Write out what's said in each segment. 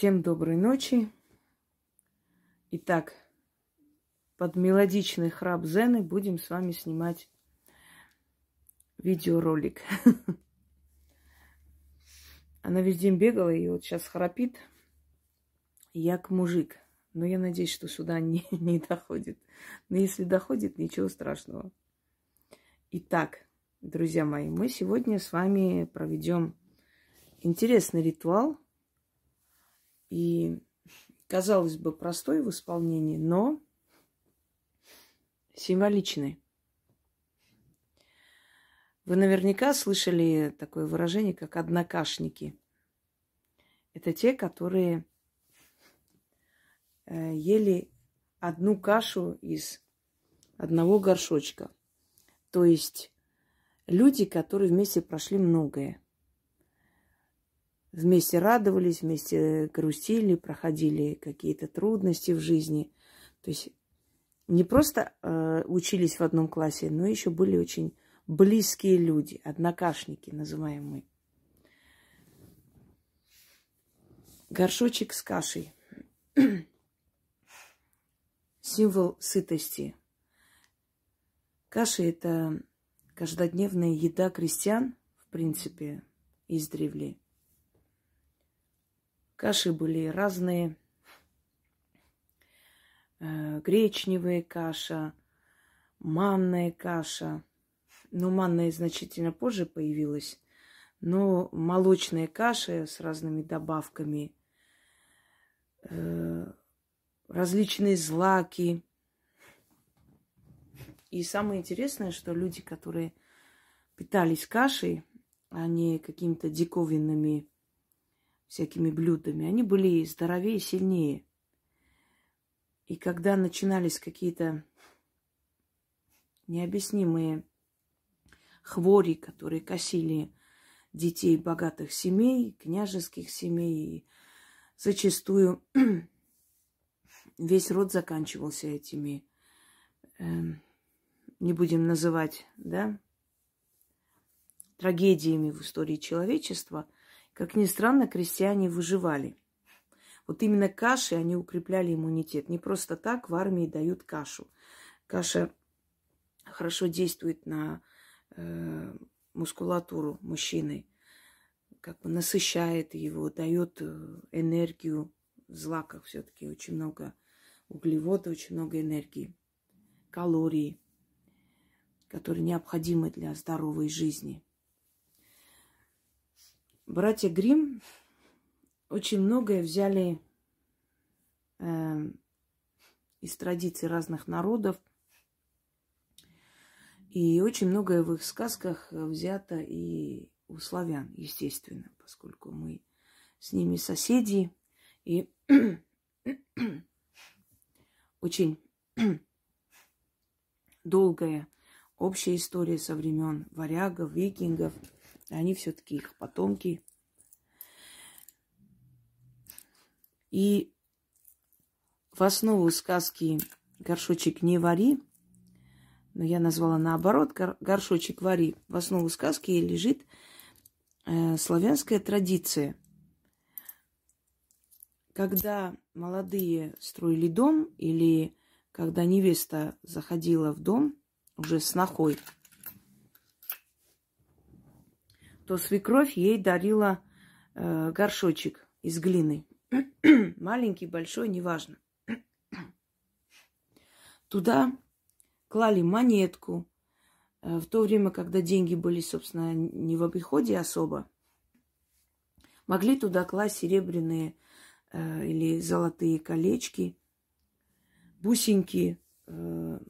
Всем доброй ночи. Итак, под мелодичный храп Зены будем с вами снимать видеоролик. Она весь день бегала и вот сейчас храпит, як мужик. Но я надеюсь, что сюда не, не доходит. Но если доходит, ничего страшного. Итак, друзья мои, мы сегодня с вами проведем интересный ритуал. И, казалось бы, простой в исполнении, но символичный. Вы наверняка слышали такое выражение, как однокашники. Это те, которые э, ели одну кашу из одного горшочка. То есть люди, которые вместе прошли многое. Вместе радовались, вместе грустили, проходили какие-то трудности в жизни. То есть не просто э, учились в одном классе, но еще были очень близкие люди, однокашники называемые. Горшочек с кашей. Символ сытости. Каша – это каждодневная еда крестьян, в принципе, издревле. Каши были разные. Э, гречневая каша, манная каша – ну, манная значительно позже появилась. Но молочная каша с разными добавками, э, различные злаки. И самое интересное, что люди, которые питались кашей, а не какими-то диковинными всякими блюдами, они были здоровее сильнее. И когда начинались какие-то необъяснимые хвори, которые косили детей богатых семей, княжеских семей. зачастую весь род заканчивался этими, э, не будем называть, да, трагедиями в истории человечества. Как ни странно, крестьяне выживали. Вот именно каши, они укрепляли иммунитет. Не просто так в армии дают кашу. Каша хорошо действует на э, мускулатуру мужчины, как бы насыщает его, дает э, энергию. В злаках все-таки очень много углеводов, очень много энергии, калорий, которые необходимы для здоровой жизни. Братья Грим очень многое взяли э, из традиций разных народов, и очень многое в их сказках взято и у славян, естественно, поскольку мы с ними соседи. И очень долгая общая история со времен варягов, викингов. Они все-таки их потомки. И в основу сказки «Горшочек не вари» но я назвала наоборот, горшочек вари. В основу сказки лежит э, славянская традиция. Когда молодые строили дом или когда невеста заходила в дом уже с нахой, то свекровь ей дарила э, горшочек из глины. Маленький, большой, неважно. Туда клали монетку. Э, в то время, когда деньги были, собственно, не в обиходе особо, могли туда класть серебряные э, или золотые колечки, бусинки, э,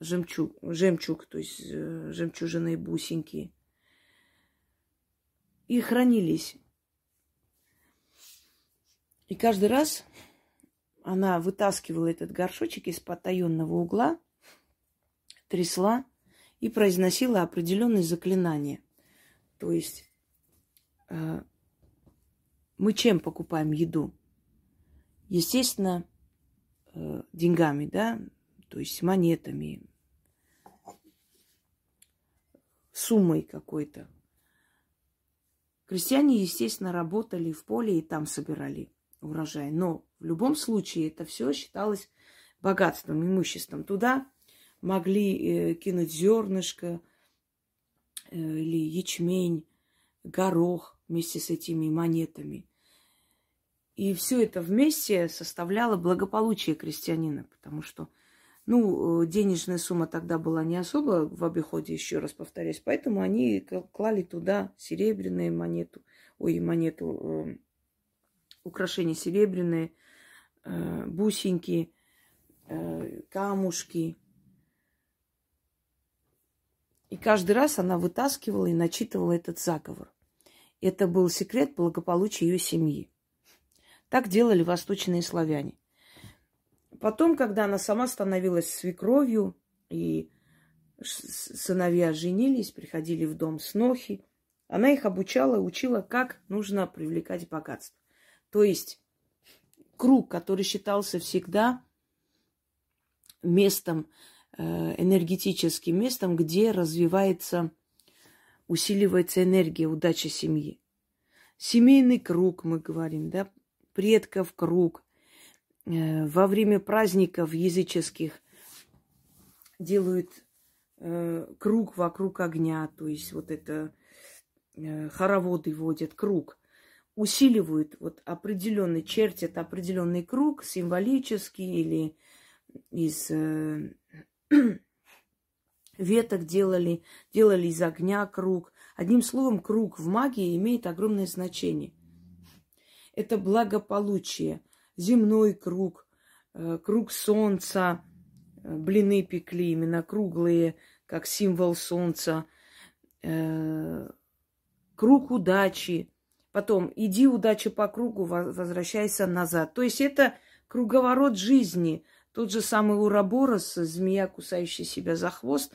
жемчуг, жемчуг, то есть э, жемчужины бусинки. И хранились. И каждый раз она вытаскивала этот горшочек из потаенного угла – трясла и произносила определенные заклинания. То есть э, мы чем покупаем еду? Естественно, э, деньгами, да, то есть монетами, суммой какой-то. Крестьяне, естественно, работали в поле и там собирали урожай. Но в любом случае это все считалось богатством, имуществом. Туда могли э, кинуть зернышко э, или ячмень, горох вместе с этими монетами. И все это вместе составляло благополучие крестьянина, потому что, ну, э, денежная сумма тогда была не особо в обиходе, еще раз повторяюсь, поэтому они клали туда серебряную монету, ой, монету, э, украшения серебряные, э, бусинки, э, камушки. И каждый раз она вытаскивала и начитывала этот заговор. Это был секрет благополучия ее семьи. Так делали восточные славяне. Потом, когда она сама становилась свекровью, и сыновья женились, приходили в дом снохи, она их обучала, учила, как нужно привлекать богатство. То есть круг, который считался всегда местом, э, энергетическим местом, где развивается, усиливается энергия, удача семьи. Семейный круг, мы говорим, да, предков круг. Э, во время праздников языческих делают э, круг вокруг огня, то есть вот это хороводы водят, круг – усиливают вот определенный, чертят определенный круг, символический или из э, веток делали, делали из огня круг. Одним словом, круг в магии имеет огромное значение. Это благополучие, земной круг, э, круг солнца, э, блины пекли именно круглые, как символ солнца, э, круг удачи, Потом иди удачи по кругу, возвращайся назад. То есть это круговорот жизни. Тот же самый Ураборос, змея, кусающая себя за хвост,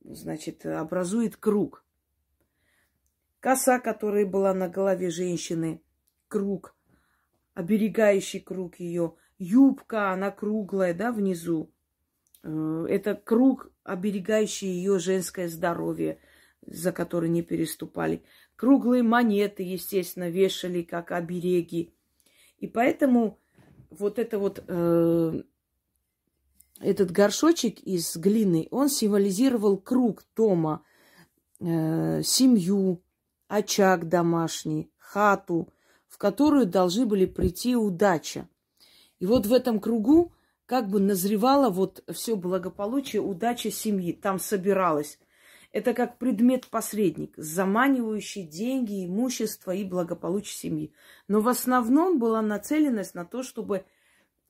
значит, образует круг. Коса, которая была на голове женщины, круг, оберегающий круг ее. Юбка, она круглая, да, внизу. Э, это круг, оберегающий ее женское здоровье, за который не переступали. Круглые монеты, естественно, вешали как обереги. И поэтому вот это вот э, этот горшочек из глины, он символизировал круг дома, э, семью, очаг домашний, хату, в которую должны были прийти удача. И вот в этом кругу как бы назревало вот все благополучие, удача семьи. Там собиралось это как предмет-посредник, заманивающий деньги, имущество и благополучие семьи. Но в основном была нацеленность на то, чтобы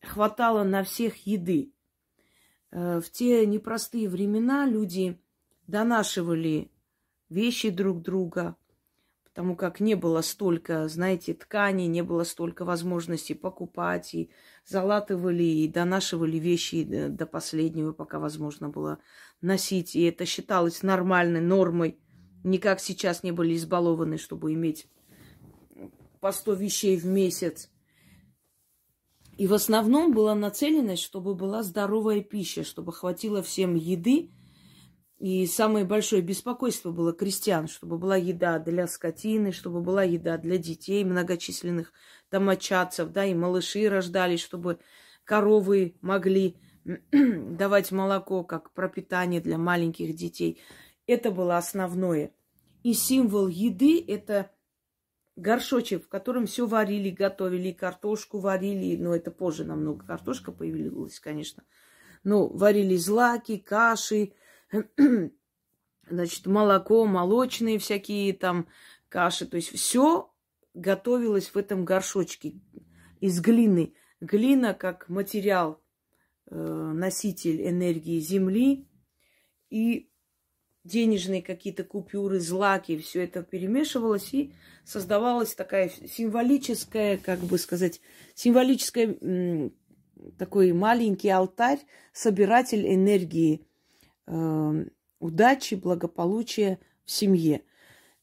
хватало на всех еды. Э, в те непростые времена люди донашивали вещи друг друга, потому как не было столько, знаете, тканей, не было столько возможностей покупать, и залатывали, и донашивали вещи до последнего, пока возможно было носить. И это считалось нормальной нормой. Не как сейчас не были избалованы, чтобы иметь по сто вещей в месяц. И в основном была нацеленность, чтобы была здоровая пища, чтобы хватило всем еды, и самое большое беспокойство было крестьян, чтобы была еда для скотины, чтобы была еда для детей многочисленных домочадцев, да, и малыши рождались, чтобы коровы могли давать молоко как пропитание для маленьких детей. Это было основное. И символ еды – это горшочек, в котором все варили, готовили, картошку варили, но это позже намного картошка появилась, конечно. Но варили злаки, каши, значит, молоко, молочные всякие там каши. То есть все готовилось в этом горшочке из глины. Глина как материал, э, носитель энергии Земли и денежные какие-то купюры, злаки, все это перемешивалось и создавалась такая символическая, как бы сказать, символическая такой маленький алтарь, собиратель энергии Эм, удачи, благополучия в семье.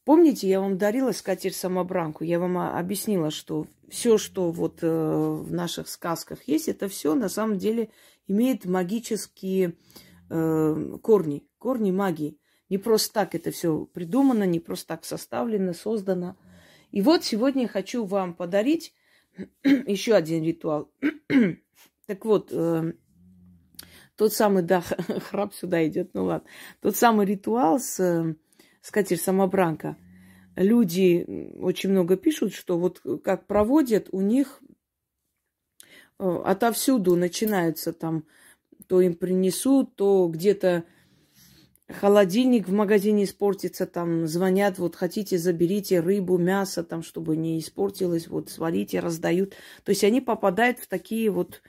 Помните, я вам дарила скатерть-самобранку? Я вам объяснила, что все, что вот э, в наших сказках есть, это все на самом деле имеет магические э, корни, корни магии. Не просто так это все придумано, не просто так составлено, создано. И вот сегодня я хочу вам подарить еще один ритуал. так вот, э, тот самый, да, храп сюда идет, ну ладно. Тот самый ритуал с, с катер самобранка. Люди очень много пишут, что вот как проводят, у них э, отовсюду начинаются там, то им принесут, то где-то холодильник в магазине испортится, там звонят, вот хотите, заберите рыбу, мясо, там, чтобы не испортилось, вот сварите, раздают. То есть они попадают в такие вот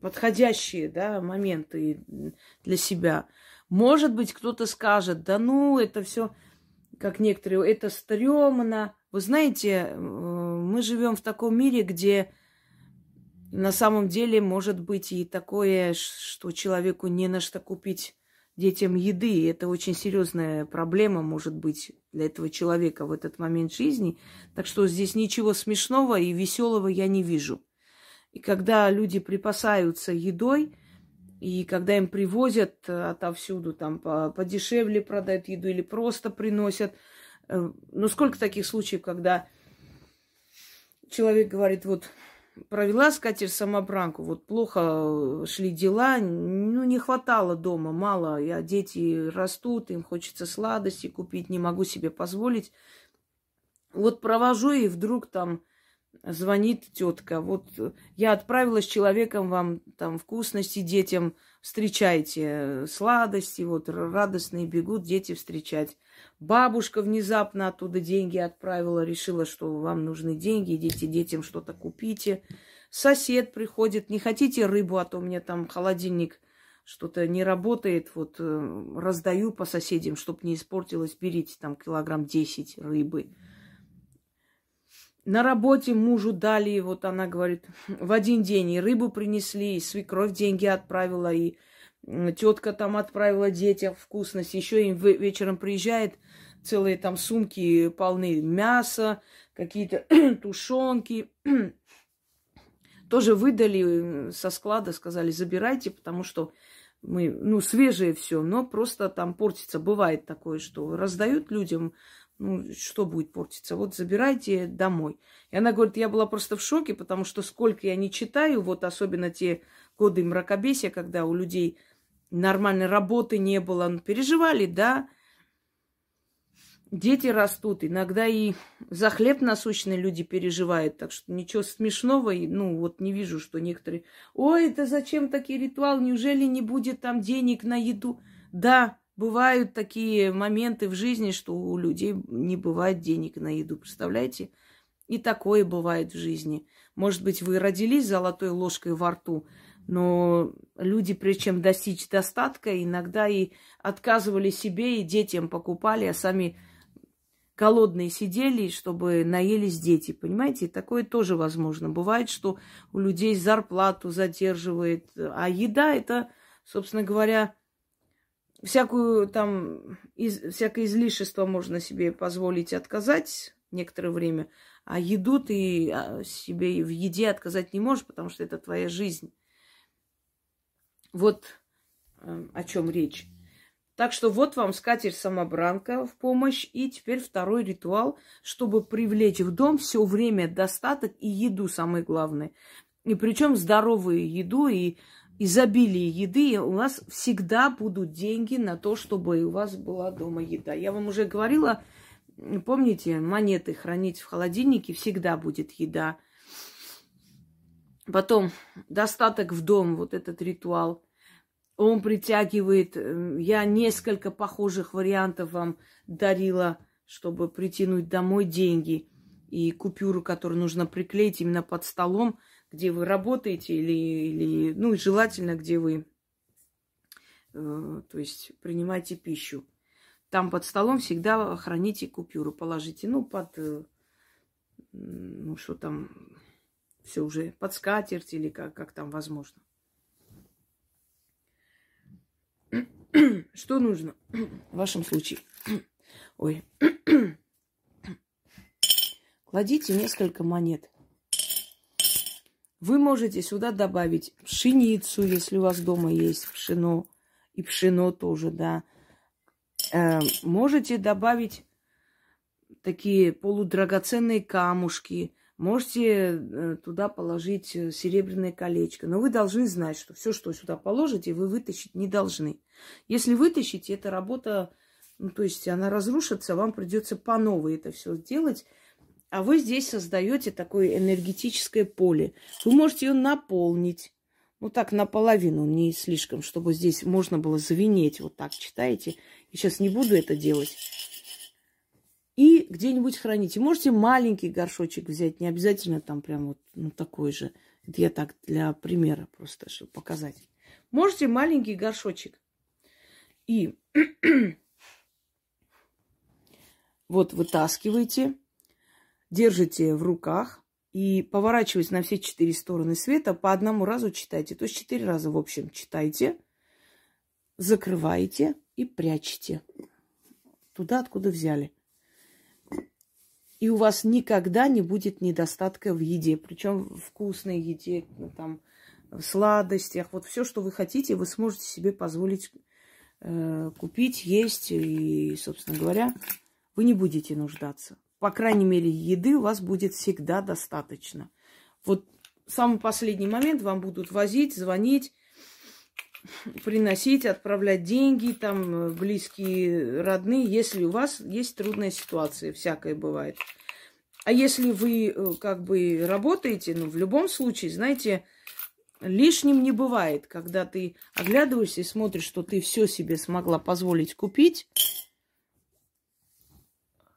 подходящие да, моменты для себя. Может быть, кто-то скажет, да ну, это все, как некоторые, это стрёмно. Вы знаете, мы живем в таком мире, где на самом деле может быть и такое, что человеку не на что купить детям еды. Это очень серьезная проблема может быть для этого человека в этот момент жизни. Так что здесь ничего смешного и веселого я не вижу. И когда люди припасаются едой, и когда им привозят э, отовсюду, там подешевле продают еду или просто приносят. Э, ну, сколько таких случаев, когда человек говорит, вот провела скатер самобранку, вот плохо э, шли дела, ну, не хватало дома, мало, я, дети растут, им хочется сладости купить, не могу себе позволить. Вот провожу, и вдруг там звонит тетка, вот я отправила с человеком вам там вкусности детям, встречайте, э, сладости, вот радостные бегут дети встречать. Бабушка внезапно оттуда деньги отправила, решила, что вам нужны деньги, идите детям что-то купите. Сосед приходит, не хотите рыбу, а то у меня там холодильник что-то не работает, вот э, раздаю по соседям, чтобы не испортилось, берите там килограмм 10 рыбы. На работе мужу дали, вот она говорит, в один день и рыбу принесли, и свекровь деньги отправила, и тетка там отправила детям вкусность. Еще им вечером приезжает целые там сумки полны мяса, какие-то тушенки. Тоже выдали со склада, сказали, забирайте, потому что мы, ну, свежее все, но просто там портится. Бывает такое, что раздают людям, ну, что будет портиться? Вот забирайте домой. И она говорит, я была просто в шоке, потому что сколько я не читаю, вот особенно те годы мракобесия, когда у людей нормальной работы не было. Ну, переживали, да. Дети растут, иногда и за хлеб насущные люди переживают, так что ничего смешного, ну вот не вижу, что некоторые, ой, это зачем такие ритуалы, неужели не будет там денег на еду? Да, бывают такие моменты в жизни, что у людей не бывает денег на еду, представляете? И такое бывает в жизни. Может быть, вы родились золотой ложкой во рту, но люди, прежде чем достичь достатка, иногда и отказывали себе, и детям покупали, а сами голодные сидели, чтобы наелись дети. Понимаете, такое тоже возможно. Бывает, что у людей зарплату задерживает. А еда это, собственно говоря, всякую там, из, всякое излишество можно себе позволить отказать некоторое время, а еду ты а, себе в еде отказать не можешь, потому что это твоя жизнь. Вот э, о чем речь. Так что вот вам скатерть-самобранка в помощь. И теперь второй ритуал, чтобы привлечь в дом все время достаток и еду, самое главное. И причем здоровую еду и изобилие еды. У вас всегда будут деньги на то, чтобы у вас была дома еда. Я вам уже говорила, помните, монеты хранить в холодильнике, всегда будет еда. Потом достаток в дом, вот этот ритуал. Он притягивает, э, я несколько похожих вариантов вам дарила, чтобы притянуть домой деньги и купюру, которую нужно приклеить именно под столом, где вы работаете или, или ну, желательно, где вы, э, то есть, принимаете пищу. Там под столом всегда храните купюру, положите, ну, под, э, ну, что там, все уже под скатерть или как, как там возможно. Что нужно в вашем случае? Ой. Кладите несколько монет. Вы можете сюда добавить пшеницу, если у вас дома есть пшено. И пшено тоже, да. Э, можете добавить такие полудрагоценные камушки, можете э, туда положить э, серебряное колечко. Но вы должны знать, что все, что сюда положите, вы вытащить не должны. Если вытащите, эта работа, ну, то есть она разрушится, вам придется по новой это все сделать. А вы здесь создаете такое энергетическое поле. Вы можете ее наполнить. Ну так, наполовину, не слишком, чтобы здесь можно было звенеть. Вот так читаете. Я сейчас не буду это делать и где-нибудь храните. Можете маленький горшочек взять, не обязательно там прям вот ну, такой же. Это я так для примера просто, чтобы показать. Можете маленький горшочек. И вот вытаскиваете, держите в руках и поворачиваясь на все четыре стороны света, по одному разу читайте. То есть четыре раза, в общем, читайте, закрываете и прячете туда, откуда взяли и у вас никогда не будет недостатка в еде, причем вкусной еде, ну, там, в сладостях, вот все, что вы хотите, вы сможете себе позволить э, купить, есть, и, собственно говоря, вы не будете нуждаться. По крайней мере, еды у вас будет всегда достаточно. Вот самый последний момент вам будут возить, звонить, приносить, отправлять деньги, там, э, близкие, родные, если у вас есть трудная ситуация, всякое бывает. А если вы э, как бы работаете, ну, в любом случае, знаете, лишним не бывает, когда ты оглядываешься и смотришь, что ты все себе смогла позволить купить,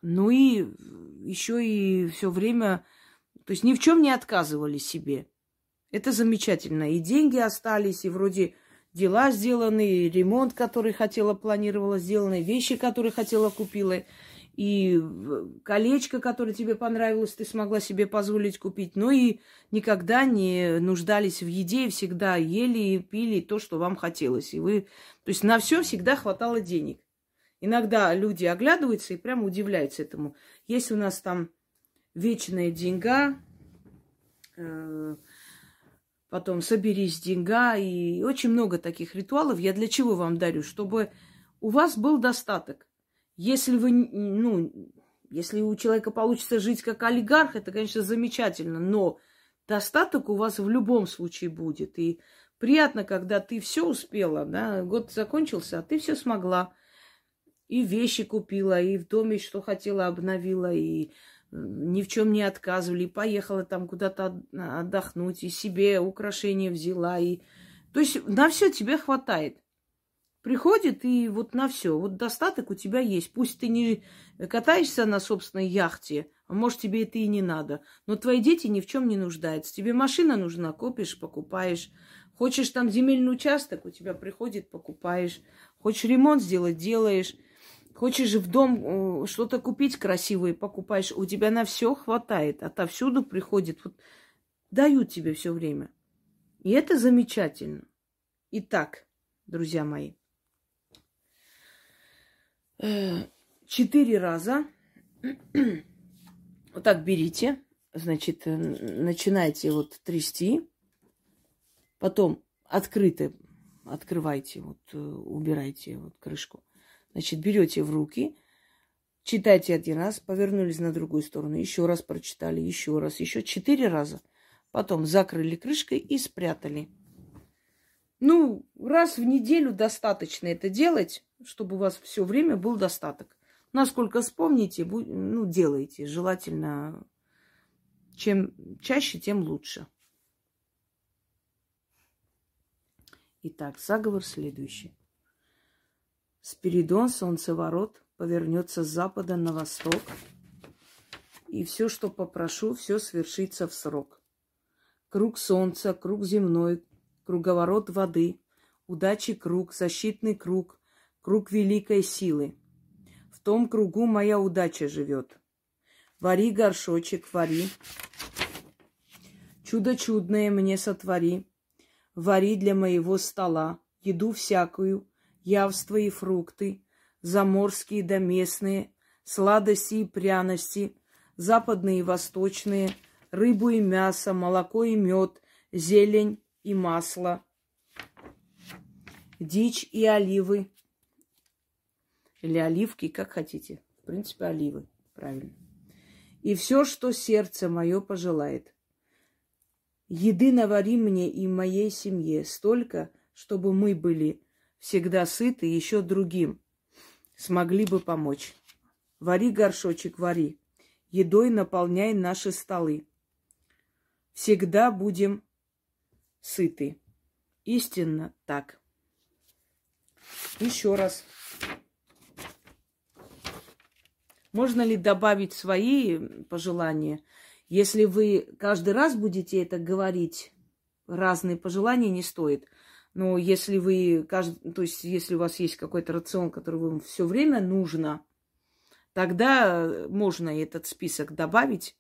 ну и еще и все время, то есть ни в чем не отказывали себе. Это замечательно. И деньги остались, и вроде дела сделаны, ремонт, который хотела, планировала сделанный, вещи, которые хотела, купила, и колечко, которое тебе понравилось, ты смогла себе позволить купить, но и никогда не нуждались в еде, и всегда ели и пили то, что вам хотелось. И вы, то есть на все всегда хватало денег. Иногда люди оглядываются и прямо удивляются этому. Есть у нас там вечная деньга, э, потом соберись деньга, и очень много таких ритуалов. Я для чего вам дарю? Чтобы у вас был достаток. Если вы, ну, если у человека получится жить как олигарх, это, конечно, замечательно, но достаток у вас в любом случае будет. И приятно, когда ты все успела, да, год закончился, а ты все смогла. И вещи купила, и в доме что хотела обновила, и ни в чем не отказывали, поехала там куда-то отдохнуть, и себе украшения взяла. И... То есть на все тебе хватает. Приходит и вот на все. Вот достаток у тебя есть. Пусть ты не катаешься на собственной яхте, а может тебе это и не надо. Но твои дети ни в чем не нуждаются. Тебе машина нужна, копишь, покупаешь. Хочешь там земельный участок, у тебя приходит, покупаешь. Хочешь ремонт сделать, делаешь. Хочешь в дом э, что-то купить красивое, покупаешь, у тебя на все хватает, отовсюду приходит, вот дают тебе все время. И это замечательно. Итак, друзья мои, э, четыре раза вот так берите, значит, э, начинайте вот трясти, потом открыто открывайте, вот убирайте вот крышку. Значит, берете в руки, читайте один раз, повернулись на другую сторону, еще раз прочитали, еще раз, еще четыре раза. Потом закрыли крышкой и спрятали. Ну, раз в неделю достаточно это делать, чтобы у вас все время был достаток. Насколько вспомните, ну, делайте. Желательно, чем чаще, тем лучше. Итак, заговор следующий. Спиридон, солнцеворот, повернется с запада на восток, и все, что попрошу, все свершится в срок. Круг солнца, круг земной, круговорот воды, удачи круг, защитный круг, круг великой силы. В том кругу моя удача живет. Вари горшочек, вари. Чудо чудное мне сотвори. Вари для моего стола еду всякую, явства и фрукты, заморские да местные, сладости и пряности, западные и восточные, рыбу и мясо, молоко и мед, зелень и масло, дичь и оливы. Или оливки, как хотите. В принципе, оливы. Правильно. и все, что сердце мое пожелает. Еды навари мне и моей семье столько, чтобы мы были всегда сыты, еще другим смогли бы помочь. Вари горшочек, вари, едой наполняй наши столы. Всегда будем сыты. Истинно так. Еще раз. Можно ли добавить свои пожелания? Если вы каждый раз будете это говорить, разные пожелания не стоит. Но если вы, каждый, то есть если у вас есть какой-то рацион, который вам все время нужно, тогда можно этот список добавить,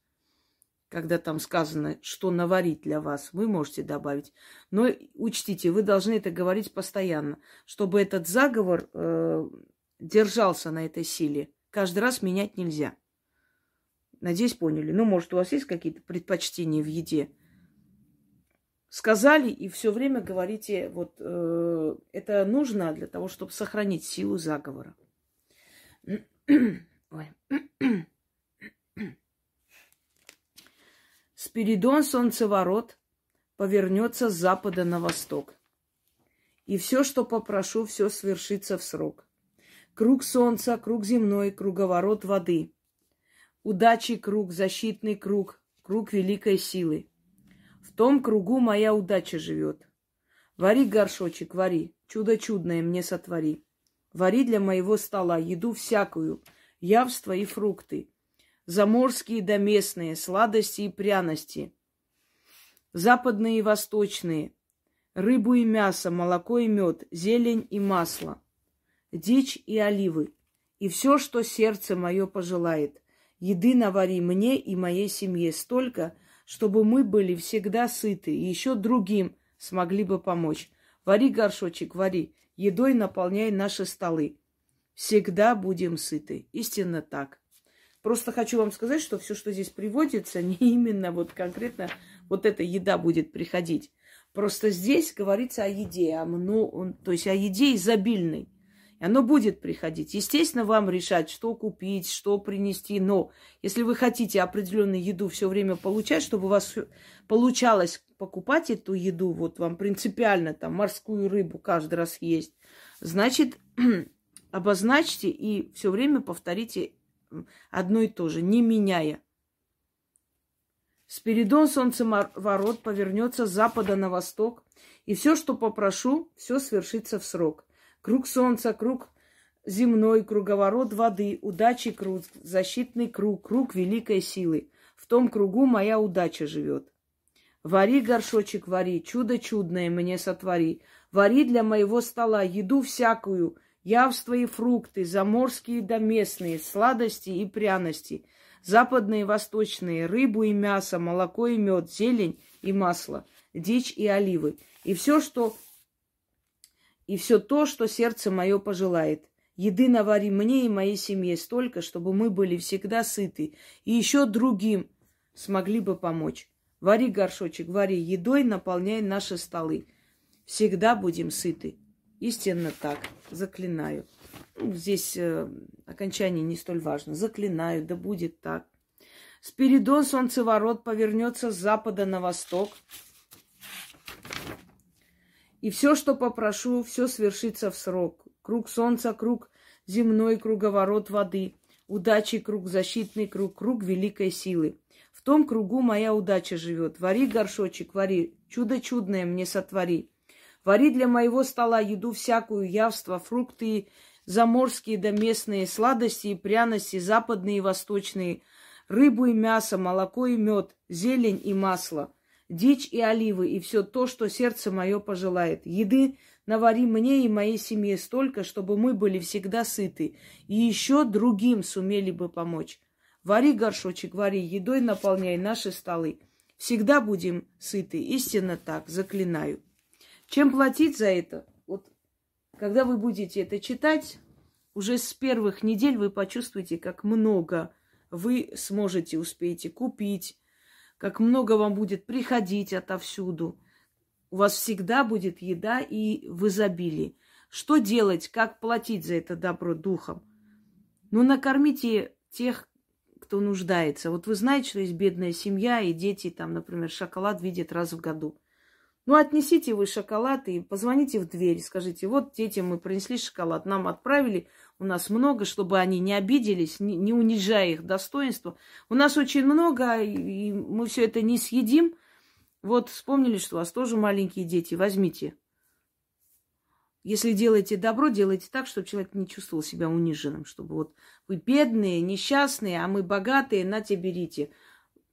когда там сказано, что наварить для вас, вы можете добавить. Но учтите, вы должны это говорить постоянно, чтобы этот заговор э, держался на этой силе. Каждый раз менять нельзя. Надеюсь, поняли. Ну, может, у вас есть какие-то предпочтения в еде? Сказали и все время говорите, вот э, это нужно для того, чтобы сохранить силу заговора. Спиридон солнцеворот повернется с запада на восток. И все, что попрошу, все свершится в срок. Круг солнца, круг земной, круговорот воды. Удачи круг, защитный круг, круг великой силы. В том кругу моя удача живет. Вари горшочек, вари, чудо чудное мне сотвори. Вари для моего стола еду всякую, явства и фрукты, заморские да местные, сладости и пряности, западные и восточные, рыбу и мясо, молоко и мед, зелень и масло, дичь и оливы, и все, что сердце мое пожелает. Еды навари мне и моей семье столько, чтобы мы были всегда сыты и еще другим смогли бы помочь. Вари горшочек, вари, едой наполняй наши столы. Всегда будем сыты. Истинно так. Просто хочу вам сказать, что все, что здесь приводится, не именно вот конкретно вот эта еда будет приходить. Просто здесь говорится о еде, о, ну, то есть о еде изобильной. И оно будет приходить. Естественно, вам решать, что купить, что принести. Но если вы хотите определенную еду все время получать, чтобы у вас получалось покупать эту еду, вот вам принципиально там морскую рыбу каждый раз есть, значит, обозначьте и все время повторите одно и то же, не меняя. Спиридон солнцеворот повернется с запада на восток, и все, что попрошу, все свершится в срок. Круг солнца, круг земной, круговорот воды, удачи круг, защитный круг, круг великой силы. В том кругу моя удача живет. Вари, горшочек, вари, чудо чудное мне сотвори. Вари для моего стола еду всякую, явства и фрукты, заморские да местные, сладости и пряности, западные и восточные, рыбу и мясо, молоко и мед, зелень и масло, дичь и оливы. И все, что и все то, что сердце мое пожелает. Еды навари мне и моей семье столько, чтобы мы были всегда сыты, и еще другим смогли бы помочь. Вари горшочек, вари едой, наполняй наши столы. Всегда будем сыты. Истинно так. Заклинаю. Ну, здесь э, окончание не столь важно. Заклинаю, да будет так. Спиридон солнцеворот повернется с запада на восток. И все, что попрошу, все свершится в срок. Круг солнца, круг земной, круговорот воды. Удачи круг, защитный круг, круг великой силы. В том кругу моя удача живет. Вари горшочек, вари, чудо чудное мне сотвори. Вари для моего стола еду всякую, явства, фрукты, заморские да местные, сладости и пряности, западные и восточные, рыбу и мясо, молоко и мед, зелень и масло, дичь и оливы, и все то, что сердце мое пожелает. Еды навари мне и моей семье столько, чтобы мы были всегда сыты, и еще другим сумели бы помочь. Вари горшочек, вари, едой наполняй наши столы. Всегда будем сыты, истинно так, заклинаю. Чем платить за это? Вот когда вы будете это читать, уже с первых недель вы почувствуете, как много вы сможете, успеете купить, как много вам будет приходить отовсюду. У вас всегда будет еда и в изобилии. Что делать, как платить за это добро духом? Ну, накормите тех, кто нуждается. Вот вы знаете, что есть бедная семья, и дети там, например, шоколад видят раз в году. Ну, отнесите вы шоколад и позвоните в дверь, скажите, вот детям мы принесли шоколад, нам отправили, у нас много, чтобы они не обиделись, не, не унижая их достоинства. У нас очень много, и мы все это не съедим. Вот вспомнили, что у вас тоже маленькие дети, возьмите. Если делаете добро, делайте так, чтобы человек не чувствовал себя униженным, чтобы вот вы бедные, несчастные, а мы богатые, на те берите.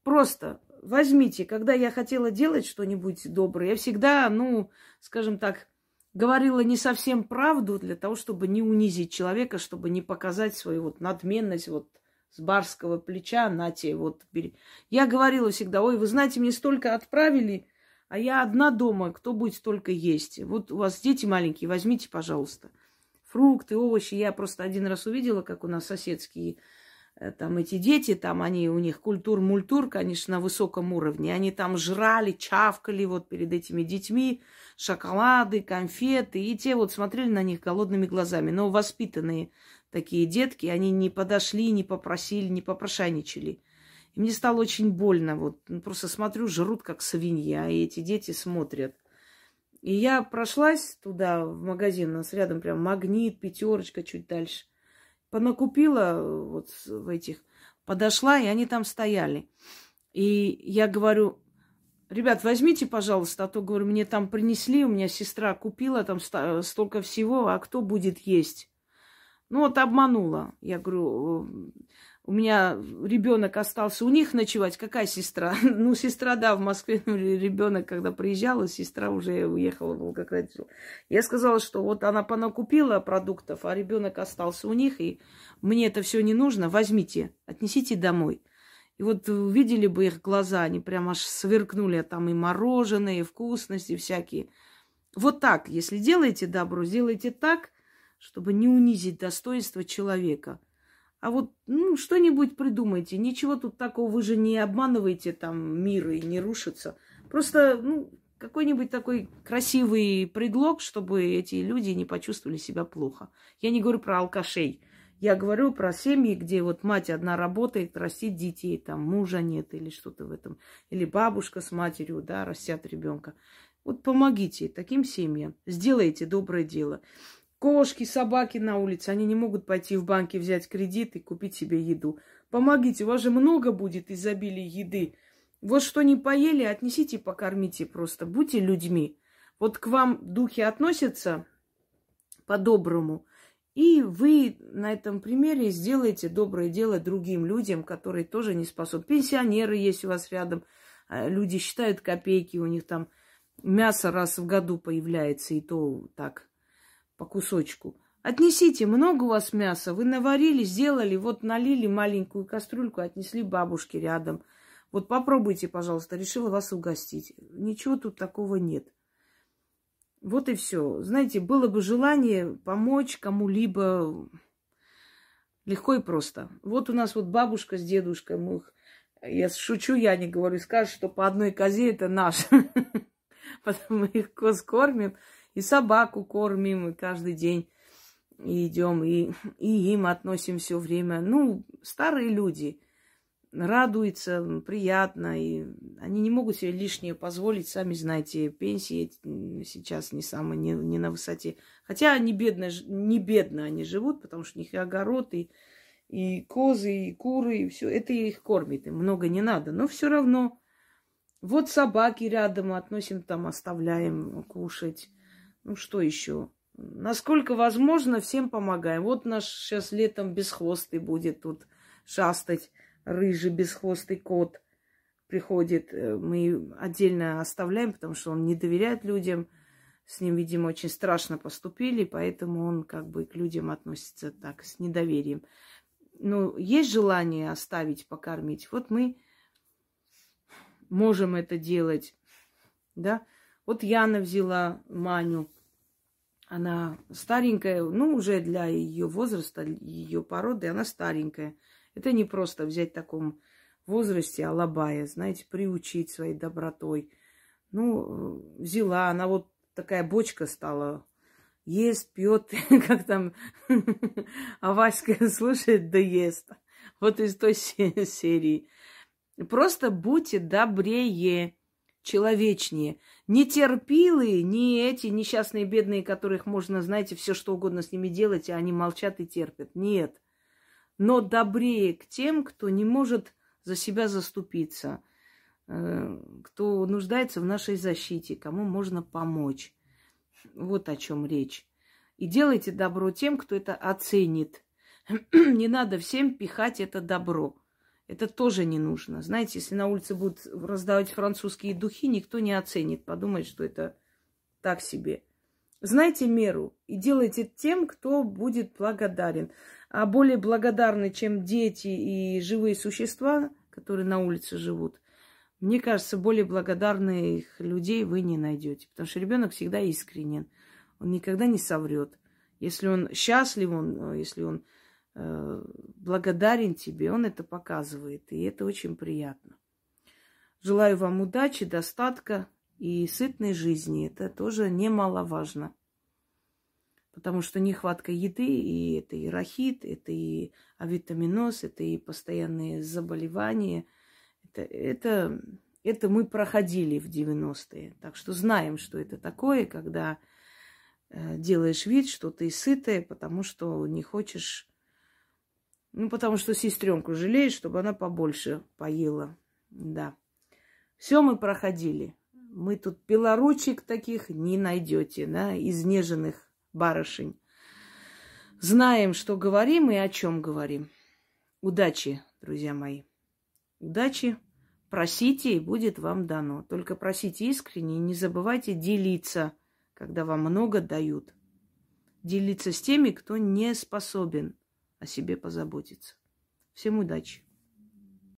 Просто возьмите, когда я хотела делать что-нибудь доброе, я всегда, ну, скажем так, говорила не совсем правду для того, чтобы не унизить человека, чтобы не показать свою вот надменность, вот с барского плеча, нате, вот бери. Я говорила всегда, ой, вы знаете, мне столько отправили, а я одна дома, кто будет столько есть? Вот у вас дети маленькие, возьмите, пожалуйста. Фрукты, овощи. Я просто один раз увидела, как у нас соседские там эти дети, там они, у них культур-мультур, конечно, на высоком уровне. Они там жрали, чавкали вот перед этими детьми, шоколады, конфеты. И те вот смотрели на них голодными глазами. Но воспитанные такие детки, они не подошли, не попросили, не попрошайничали. И мне стало очень больно. Вот ну, просто смотрю, жрут как свинья, и эти дети смотрят. И я прошлась туда, в магазин, у нас рядом прям магнит, пятерочка, чуть дальше понакупила э, вот в этих, подошла, и они там стояли. И я говорю, ребят, возьмите, пожалуйста, а то, говорю, мне там принесли, у меня сестра купила там столько всего, а кто будет есть? Ну вот обманула. Я говорю, у меня ребенок остался у них ночевать. Какая сестра? Ну, сестра, да, в Москве ребенок, когда приезжала, сестра уже уехала в Волгоград. Я сказала, что вот она понакупила продуктов, а ребенок остался у них, и мне это все не нужно. Возьмите, отнесите домой. И вот увидели бы их глаза, они прям аж сверкнули, а там и мороженое, и вкусности всякие. Вот так, если делаете добро, сделайте так, чтобы не унизить достоинство человека – а вот, ну, что-нибудь придумайте. Ничего тут такого, вы же не обманываете там мир и не рушится. Просто, ну, какой-нибудь такой красивый предлог, чтобы эти люди не почувствовали себя плохо. Я не говорю про алкашей. Я говорю про семьи, где вот мать одна работает, растит детей, там мужа нет или что-то в этом. Или бабушка с матерью, да, растят ребенка. Вот помогите таким семьям, сделайте доброе дело. Кошки, собаки на улице, они не могут пойти в банке взять кредит и купить себе еду. Помогите, у вас же много будет изобилия еды. Вот что не поели, отнесите, покормите просто. Будьте людьми. Вот к вам духи относятся по-доброму. И вы на этом примере сделаете доброе дело другим людям, которые тоже не способны. Пенсионеры есть у вас рядом. А, люди считают копейки, у них там мясо раз в году появляется, и то так по кусочку. Отнесите, много у вас мяса, вы наварили, сделали, вот налили маленькую кастрюльку, отнесли бабушке рядом. Вот попробуйте, пожалуйста, решила вас угостить. Ничего тут такого нет. Вот и все. Знаете, было бы желание помочь кому-либо легко и просто. Вот у нас вот бабушка с дедушкой, мы их, я шучу, я не говорю, скажут, что по одной козе это наш. Потом мы их коз кормим, и собаку кормим и каждый день идем, и, и им относим все время. Ну, старые люди радуются, приятно, и они не могут себе лишнее позволить, сами знаете, пенсии сейчас не самые, не, не на высоте. Хотя они бедно, не бедно они живут, потому что у них и огород, и, и козы, и куры, и все. Это их кормит, им много не надо. Но все равно вот собаки рядом относим, там оставляем кушать. Ну что еще? Насколько возможно, всем помогаем. Вот наш сейчас летом бесхвостый будет тут шастать, рыжий бесхвостый кот приходит. Э, мы отдельно оставляем, потому что он не доверяет людям. С ним, видимо, очень страшно поступили, поэтому он как бы к людям относится так, с недоверием. Ну, есть желание оставить, покормить. Вот мы можем это делать, да. Вот Яна взяла Маню. Она старенькая, ну, уже для ее возраста, ее породы, она старенькая. Это не просто взять в таком возрасте алабая, знаете, приучить своей добротой. Ну, взяла, она вот такая бочка стала, ест, пьет, как там, а Васька слушает, да ест. Вот из той серии. Просто будьте добрее, человечнее. Не терпилы, не эти несчастные бедные, которых можно, знаете, все что угодно с ними делать, а они молчат и терпят. Нет. Но добрее к тем, кто не может за себя заступиться, э, кто нуждается в нашей защите, кому можно помочь. Вот о чем речь. И делайте добро тем, кто это оценит. Не надо всем пихать это добро. Это тоже не нужно. Знаете, если на улице будут раздавать французские духи, никто не оценит, подумает, что это так себе. Знайте меру и делайте тем, кто будет благодарен. А более благодарны, чем дети и живые существа, которые на улице живут, мне кажется, более благодарных людей вы не найдете. Потому что ребенок всегда искренен. Он никогда не соврет. Если он счастлив, он, если он благодарен тебе, он это показывает, и это очень приятно. Желаю вам удачи, достатка и сытной жизни. Это тоже немаловажно. Потому что нехватка еды, и это и рахит, это и авитаминоз, это и постоянные заболевания. Это, это, это мы проходили в 90-е. Так что знаем, что это такое, когда э, делаешь вид, что ты сытая, потому что не хочешь ну, потому что сестренку жалеешь, чтобы она побольше поела. Да. Все мы проходили. Мы тут белоручек таких не найдете, да, изнеженных барышень. Знаем, что говорим и о чем говорим. Удачи, друзья мои. Удачи. Просите, и будет вам дано. Только просите искренне и не забывайте делиться, когда вам много дают. Делиться с теми, кто не способен о себе позаботиться. Всем удачи!